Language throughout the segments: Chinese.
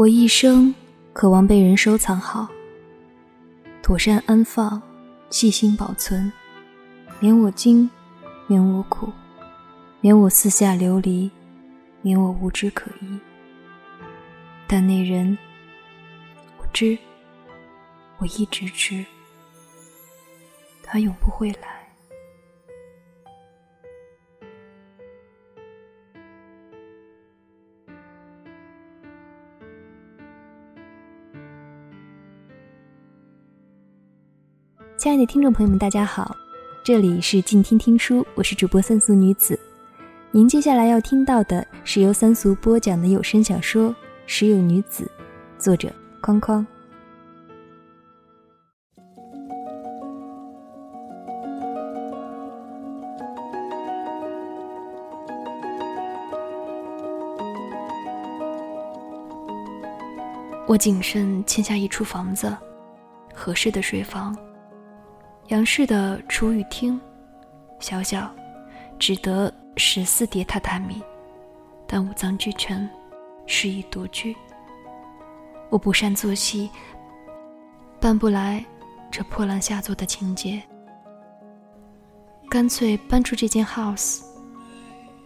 我一生渴望被人收藏好，妥善安放，细心保存，免我惊，免我苦，免我四下流离，免我无枝可依。但那人，我知，我一直知，他永不会来。亲爱的听众朋友们，大家好，这里是静听听书，我是主播三俗女子。您接下来要听到的是由三俗播讲的有声小说《时有女子》，作者框框。我谨慎签下一处房子，合适的睡房。杨氏的厨与厅，小小，只得十四叠榻榻米，但五脏俱全，适宜独居。我不善做戏，办不来这破烂下作的情节，干脆搬出这间 house，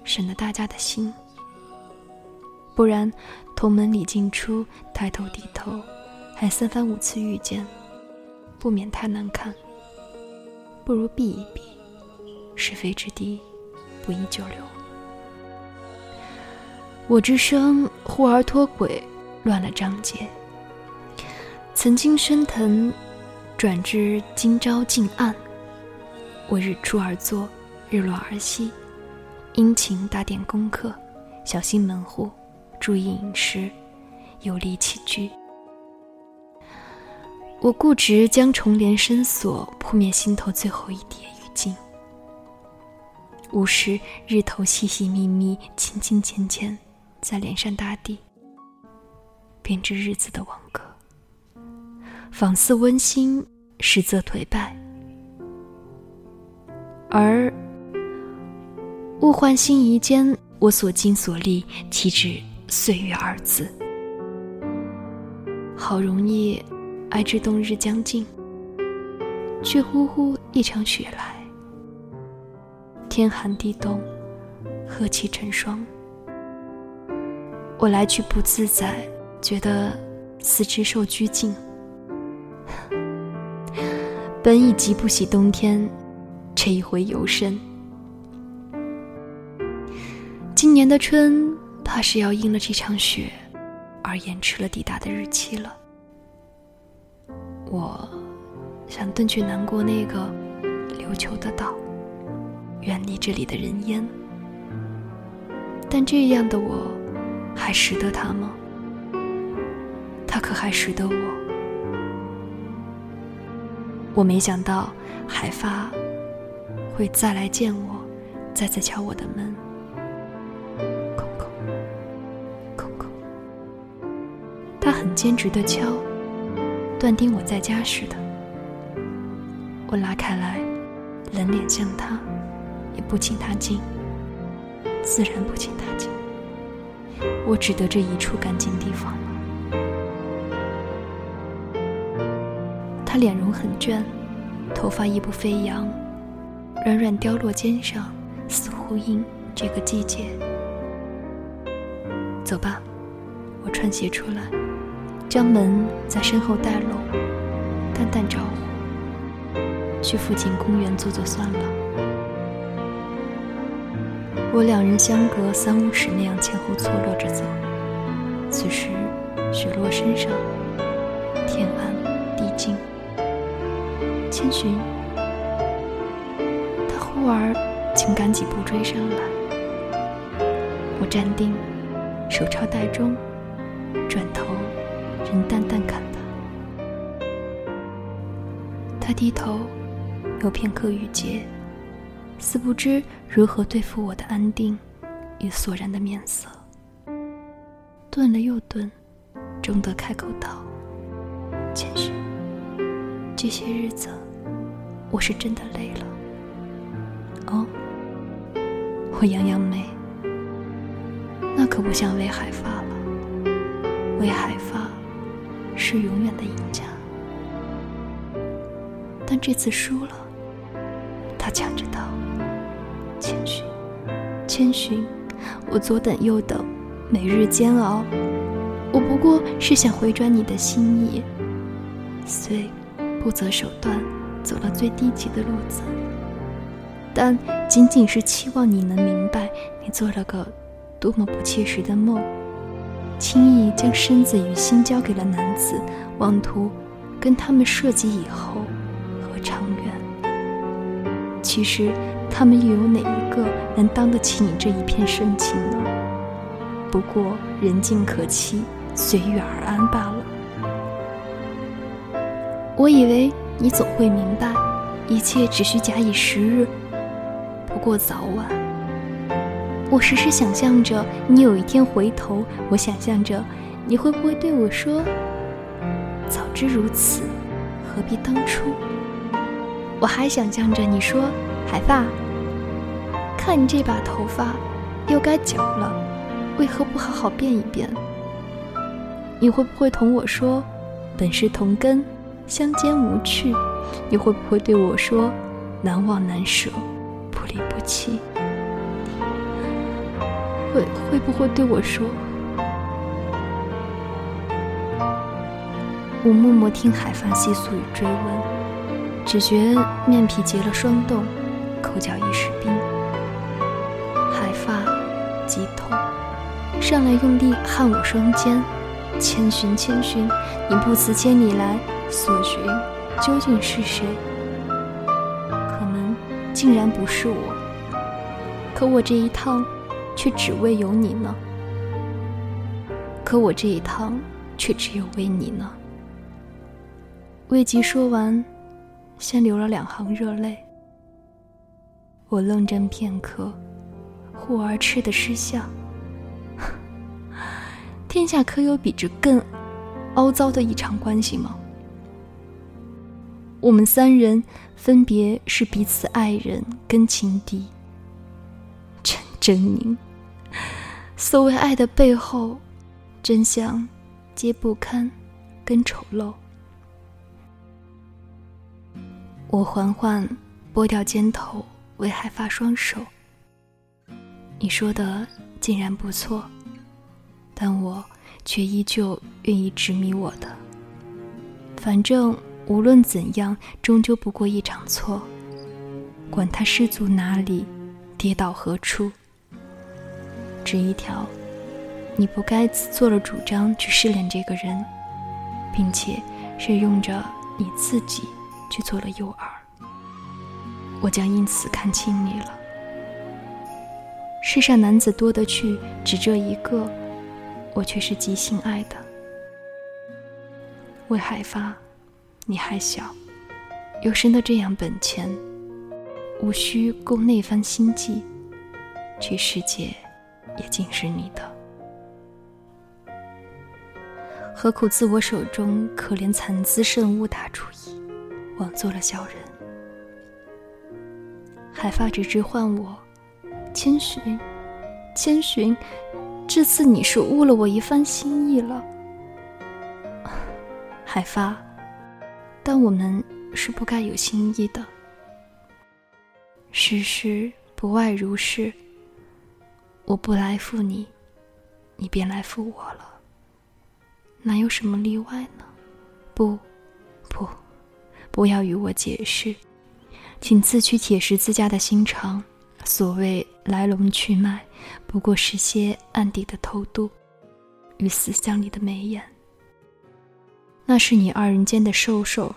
省得大家的心。不然，同门里进出，抬头低头，还三番五次遇见，不免太难看。不如避一避，是非之地，不宜久留。我之生忽而脱轨，乱了章节。曾经升腾，转至今朝近暗。我日出而作，日落而息，殷勤打点功课，小心门户，注意饮食，有力起居。我固执将重帘深锁，扑灭心头最后一叠余烬。午时，日头细细密密、清清浅浅，在脸上打底，编织日子的网格，仿似温馨，实则颓败。而物换星移间，我所经所历，岂止岁月二字？好容易。爱至冬日将近，却呼呼一场雪来。天寒地冻，何其成霜！我来去不自在，觉得四肢受拘禁。本已极不喜冬天，这一回尤甚。今年的春，怕是要因了这场雪，而延迟了抵达的日期了。我想遁去南国那个琉球的岛，远离这里的人烟。但这样的我，还识得他吗？他可还识得我？我没想到海发会再来见我，再次敲我的门。空空，空空。他很坚持的敲。断定我在家似的，我拉开来，冷脸向他，也不请他进，自然不请他进。我只得这一处干净地方了。他脸容很倦，头发亦不飞扬，软软凋落肩上，似呼应这个季节。走吧，我穿鞋出来。将门在身后带拢，淡淡招呼：“去附近公园坐坐算了。”我两人相隔三五尺那样前后错落着走。此时雪落身上，天暗地静。千寻，他忽而竟赶几步追上来。我站定，手抄袋中，转头。淡淡看他，他低头，有片刻语结，似不知如何对付我的安定与索然的面色。顿了又顿，终得开口道：“千寻，这些日子，我是真的累了。”哦，我扬扬眉，那可不像魏海发了。我为海发是永远的赢家。但这次输了，他抢着道：“千寻，千寻，我左等右等，每日煎熬，我不过是想回转你的心意，虽不择手段，走了最低级的路子，但仅仅是期望你能明白，你做了个多么不切实的梦，轻易将身子与心交给了男子，妄图跟他们涉及以后和。”长远，其实他们又有哪一个能当得起你这一片深情呢？不过人尽可欺，随遇而安罢了。我以为你总会明白，一切只需假以时日，不过早晚。我时时想象着你有一天回头，我想象着你会不会对我说：“早知如此，何必当初？”我还想象着你说：“海发，看你这把头发又该绞了，为何不好好变一变？”你会不会同我说：“本是同根，相煎无趣？”你会不会对我说：“难忘难舍，不离不弃？”会会不会对我说？我默默听海发细诉与追问。只觉面皮结了霜冻，口角一时冰，海发极痛，上来用力撼我双肩。千寻千寻，你不辞千里来，所寻究竟是谁？可能竟然不是我，可我这一趟却只为有你呢。可我这一趟却只有为你呢。未及说完。先流了两行热泪，我愣怔片刻，忽而痴的失笑。天下可有比这更凹糟的一场关系吗？我们三人分别是彼此爱人跟情敌，真狰狞。所谓爱的背后，真相皆不堪跟丑陋。我缓缓拨掉肩头，为害发双手。你说的竟然不错，但我却依旧愿意执迷我的。反正无论怎样，终究不过一场错。管他失足哪里，跌倒何处。只一条，你不该自作了主张去失恋这个人，并且是用着你自己。去做了诱饵，我将因此看清你了。世上男子多得去，只这一个，我却是极心爱的。为海发，你还小，有生得这样本钱，无需供那番心计，去世界也尽是你的。何苦自我手中可怜残姿甚污打主意？枉做了小人，海发只知唤我，千寻，千寻，这次你是误了我一番心意了。海发，但我们是不该有心意的。世事不外如是，我不来负你，你便来负我了，哪有什么例外呢？不，不。不要与我解释，请自取铁石自家的心肠。所谓来龙去脉，不过是些暗底的偷渡与思想里的眉眼。那是你二人间的授受，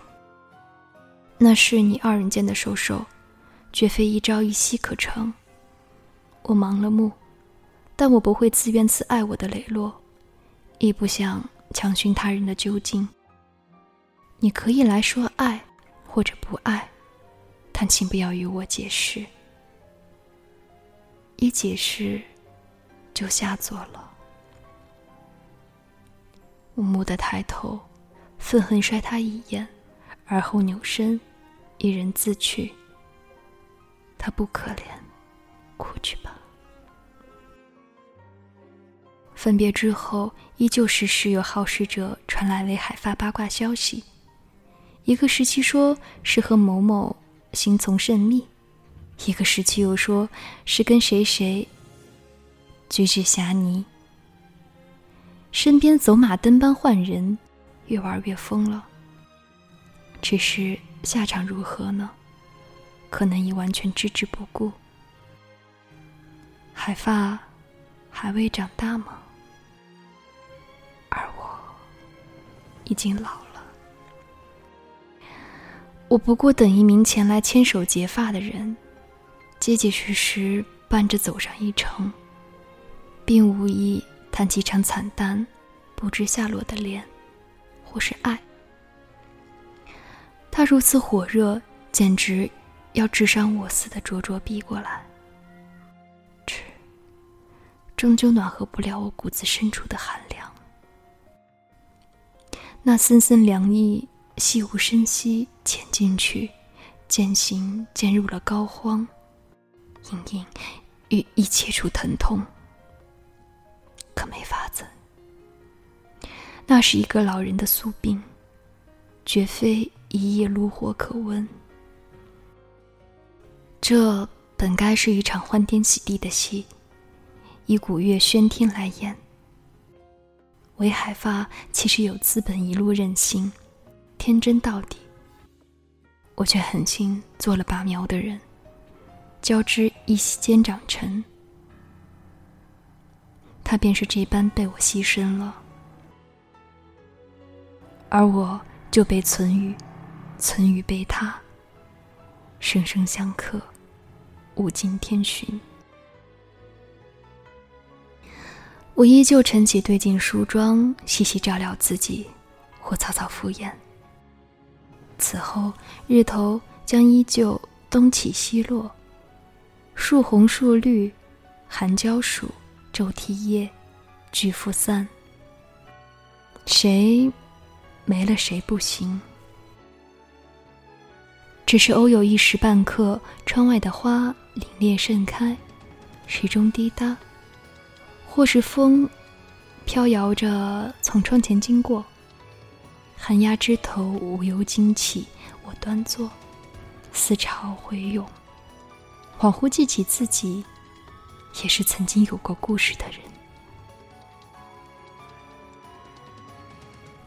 那是你二人间的授受，绝非一朝一夕可成。我盲了目，但我不会自怨自艾我的磊落，亦不想强寻他人的究竟。你可以来说爱。或者不爱，但请不要与我解释。一解释，就下作了。我蓦地抬头，愤恨摔他一眼，而后扭身，一人自去。他不可怜，哭去吧。分别之后，依旧时时有好事者传来为海发八卦消息。一个时期说是和某某心从甚密，一个时期又说是跟谁谁举止侠昵。身边走马灯般换人，越玩越疯了。只是下场如何呢？可能已完全置之不顾。海发还未长大吗？已经老了。我不过等一名前来牵手结发的人，结结实实伴着走上一程，并无意谈几场惨淡、不知下落的恋，或是爱。他如此火热，简直要置伤我似的灼灼逼过来，只终究暖和不了我骨子深处的寒凉。那森森凉意，细无声息潜进去，渐行渐入了膏肓，隐隐欲一切处疼痛，可没法子。那是一个老人的宿病，绝非一夜炉火可温。这本该是一场欢天喜地的戏，以古乐喧天来演。韦海发其实有资本一路任性，天真到底。我却狠心做了拔苗的人，交织一息间长成。他便是这般被我牺牲了，而我就被存于，存于被他，生生相克，物尽天寻。我依旧晨起，对镜梳妆，细细照料自己，或草草敷衍。此后，日头将依旧东起西落，树红树绿，寒蕉树，骤啼叶，聚复散。谁没了谁不行？只是偶有一时半刻，窗外的花凛冽盛开，时钟滴答。或是风飘摇着从窗前经过，寒鸦枝头无由惊起，我端坐，思潮回涌，恍惚记起自己也是曾经有过故事的人。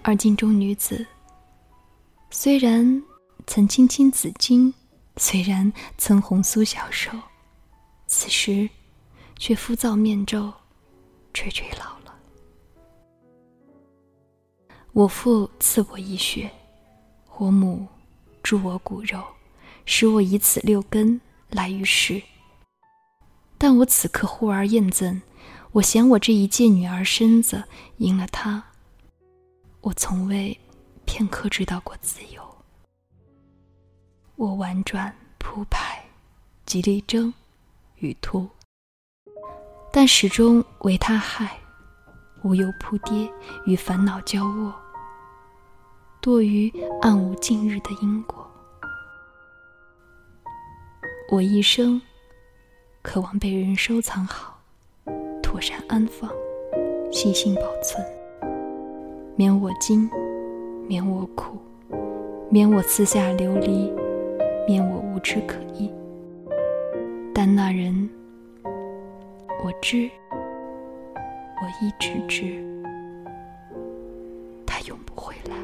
而镜中女子，虽然曾青青子衿，虽然曾红酥小手，此时却肤躁面皱。垂垂老了，我父赐我一血，我母助我骨肉，使我以此六根来于世。但我此刻忽而厌憎，我嫌我这一介女儿身子赢了他。我从未片刻知道过自由。我婉转铺排，极力争与突。但始终为他害，无忧扑跌与烦恼交握，堕于暗无尽日的因果。我一生渴望被人收藏好，妥善安放，细心保存，免我惊，免我苦，免我四下流离，免我无枝可依。但那人。我知我一直知他永不回来。